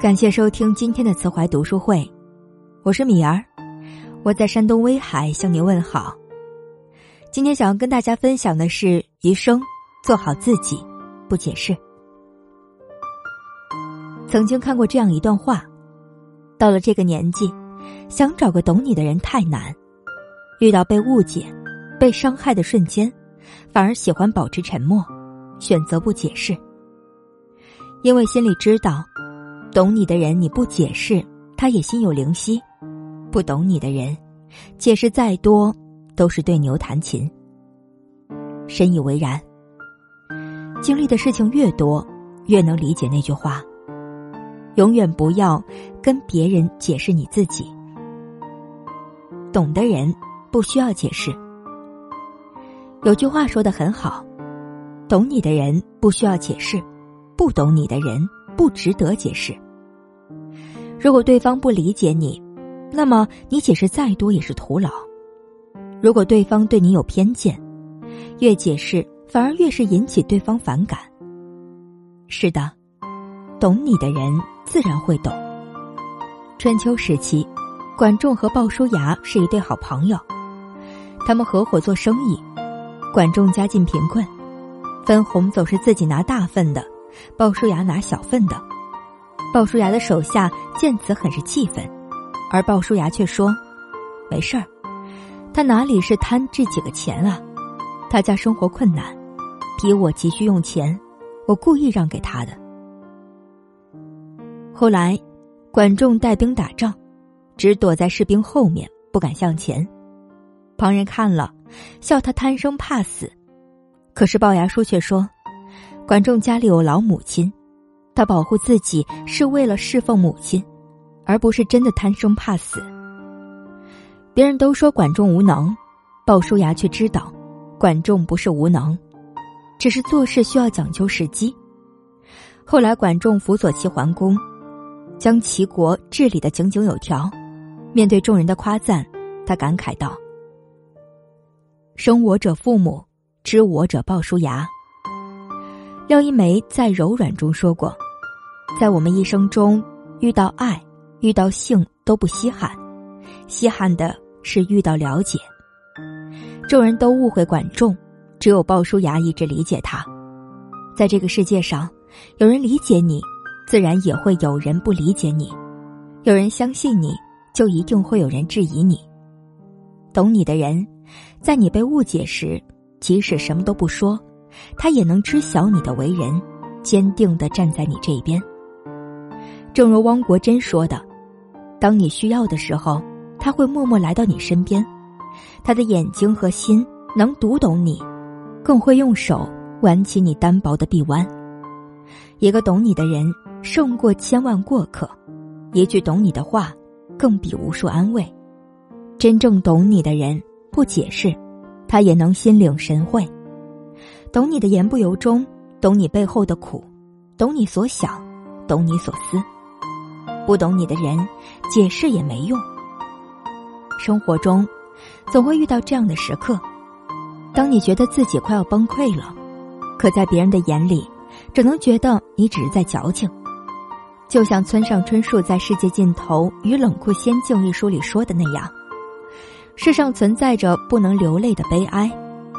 感谢收听今天的慈怀读书会，我是米儿，我在山东威海向您问好。今天想要跟大家分享的是余生做好自己，不解释。曾经看过这样一段话：到了这个年纪，想找个懂你的人太难，遇到被误解、被伤害的瞬间，反而喜欢保持沉默，选择不解释，因为心里知道。懂你的人，你不解释，他也心有灵犀；不懂你的人，解释再多都是对牛弹琴。深以为然。经历的事情越多，越能理解那句话：永远不要跟别人解释你自己。懂的人不需要解释。有句话说的很好：懂你的人不需要解释，不懂你的人不值得解释。如果对方不理解你，那么你解释再多也是徒劳。如果对方对你有偏见，越解释反而越是引起对方反感。是的，懂你的人自然会懂。春秋时期，管仲和鲍叔牙是一对好朋友，他们合伙做生意。管仲家境贫困，分红总是自己拿大份的，鲍叔牙拿小份的。鲍叔牙的手下见此很是气愤，而鲍叔牙却说：“没事儿，他哪里是贪这几个钱啊？他家生活困难，比我急需用钱，我故意让给他的。”后来，管仲带兵打仗，只躲在士兵后面，不敢向前。旁人看了，笑他贪生怕死。可是鲍牙叔却说：“管仲家里有老母亲。”他保护自己是为了侍奉母亲，而不是真的贪生怕死。别人都说管仲无能，鲍叔牙却知道，管仲不是无能，只是做事需要讲究时机。后来管仲辅佐齐桓公，将齐国治理的井井有条。面对众人的夸赞，他感慨道：“生我者父母，知我者鲍叔牙。”廖一梅在《柔软》中说过。在我们一生中，遇到爱、遇到性都不稀罕，稀罕的是遇到了解。众人都误会管仲，只有鲍叔牙一直理解他。在这个世界上，有人理解你，自然也会有人不理解你；有人相信你，就一定会有人质疑你。懂你的人，在你被误解时，即使什么都不说，他也能知晓你的为人，坚定的站在你这边。正如汪国真说的：“当你需要的时候，他会默默来到你身边，他的眼睛和心能读懂你，更会用手挽起你单薄的臂弯。一个懂你的人胜过千万过客，一句懂你的话更比无数安慰。真正懂你的人不解释，他也能心领神会，懂你的言不由衷，懂你背后的苦，懂你所想，懂你所思。”不懂你的人，解释也没用。生活中，总会遇到这样的时刻：当你觉得自己快要崩溃了，可在别人的眼里，只能觉得你只是在矫情。就像村上春树在《世界尽头与冷酷仙境》一书里说的那样，世上存在着不能流泪的悲哀，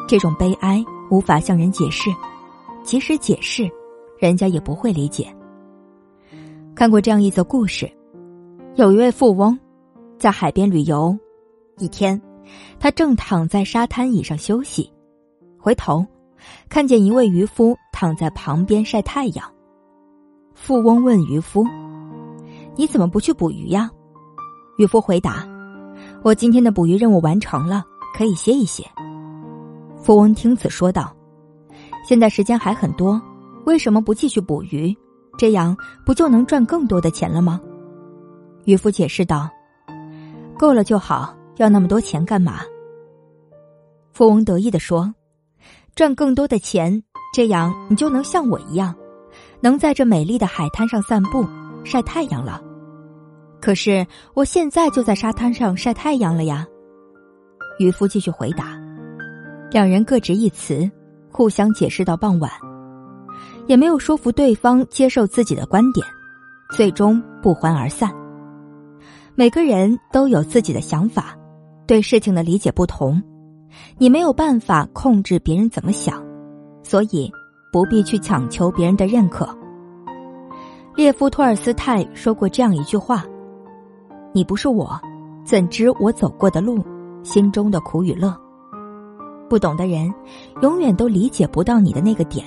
这种悲哀无法向人解释，即使解释，人家也不会理解。看过这样一则故事，有一位富翁在海边旅游，一天，他正躺在沙滩椅上休息，回头看见一位渔夫躺在旁边晒太阳。富翁问渔夫：“你怎么不去捕鱼呀？”渔夫回答：“我今天的捕鱼任务完成了，可以歇一歇。”富翁听此说道：“现在时间还很多，为什么不继续捕鱼？”这样不就能赚更多的钱了吗？渔夫解释道：“够了就好，要那么多钱干嘛？”富翁得意的说：“赚更多的钱，这样你就能像我一样，能在这美丽的海滩上散步、晒太阳了。可是我现在就在沙滩上晒太阳了呀。”渔夫继续回答，两人各执一词，互相解释到傍晚。也没有说服对方接受自己的观点，最终不欢而散。每个人都有自己的想法，对事情的理解不同，你没有办法控制别人怎么想，所以不必去强求别人的认可。列夫·托尔斯泰说过这样一句话：“你不是我，怎知我走过的路，心中的苦与乐？”不懂的人，永远都理解不到你的那个点，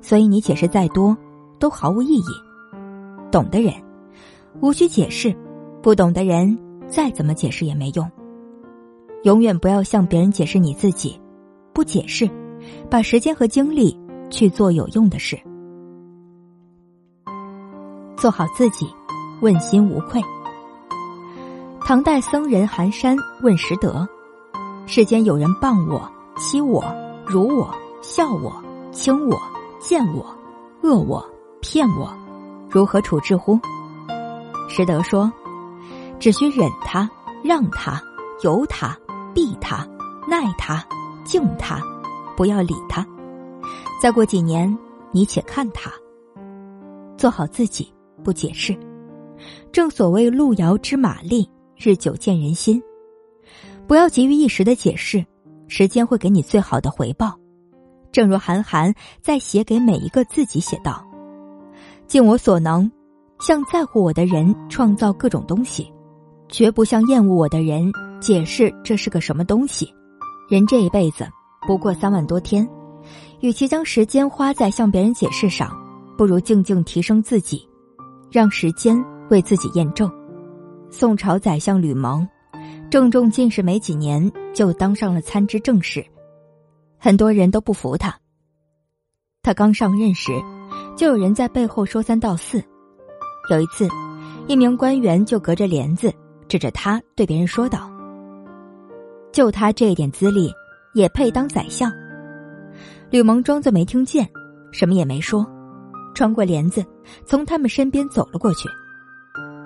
所以你解释再多，都毫无意义。懂的人，无需解释；不懂的人，再怎么解释也没用。永远不要向别人解释你自己，不解释，把时间和精力去做有用的事。做好自己，问心无愧。唐代僧人寒山问拾得：世间有人谤我、欺我、辱我、笑我、轻我、贱我、恶我、骗我，如何处置乎？实德说：只需忍他、让他、由他、避他、耐他、敬他，不要理他。再过几年，你且看他。做好自己。不解释，正所谓路遥知马力，日久见人心。不要急于一时的解释，时间会给你最好的回报。正如韩寒在写给每一个自己写道：“尽我所能，向在乎我的人创造各种东西，绝不向厌恶我的人解释这是个什么东西。人这一辈子不过三万多天，与其将时间花在向别人解释上，不如静静提升自己。”让时间为自己验证。宋朝宰相吕蒙，郑重进士没几年就当上了参知政事，很多人都不服他。他刚上任时，就有人在背后说三道四。有一次，一名官员就隔着帘子指着他对别人说道：“就他这点资历，也配当宰相？”吕蒙装作没听见，什么也没说。穿过帘子，从他们身边走了过去。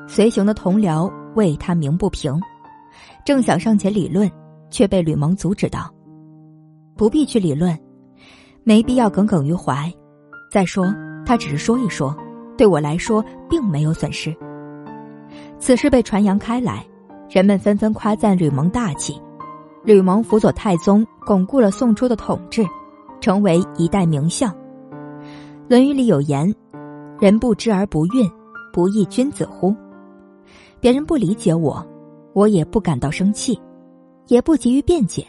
随行的同僚为他鸣不平，正想上前理论，却被吕蒙阻止道：“不必去理论，没必要耿耿于怀。再说，他只是说一说，对我来说并没有损失。”此事被传扬开来，人们纷纷夸赞吕蒙大气。吕蒙辅佐太宗，巩固了宋初的统治，成为一代名相。《论语》里有言：“人不知而不愠，不亦君子乎？”别人不理解我，我也不感到生气，也不急于辩解，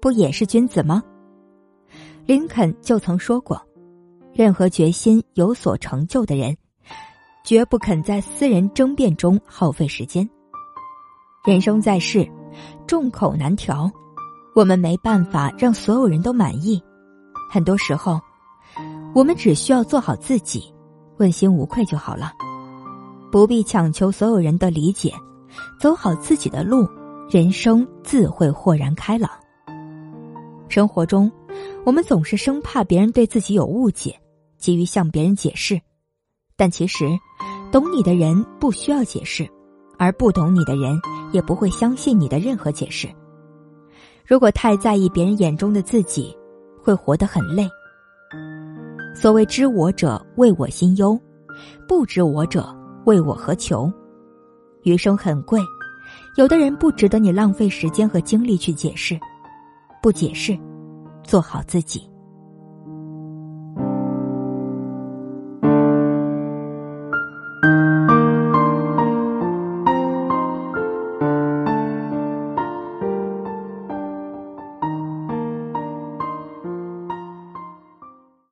不也是君子吗？林肯就曾说过：“任何决心有所成就的人，绝不肯在私人争辩中耗费时间。”人生在世，众口难调，我们没办法让所有人都满意，很多时候。我们只需要做好自己，问心无愧就好了，不必强求所有人的理解，走好自己的路，人生自会豁然开朗。生活中，我们总是生怕别人对自己有误解，急于向别人解释，但其实，懂你的人不需要解释，而不懂你的人也不会相信你的任何解释。如果太在意别人眼中的自己，会活得很累。所谓知我者，为我心忧；不知我者，为我何求？余生很贵，有的人不值得你浪费时间和精力去解释，不解释，做好自己。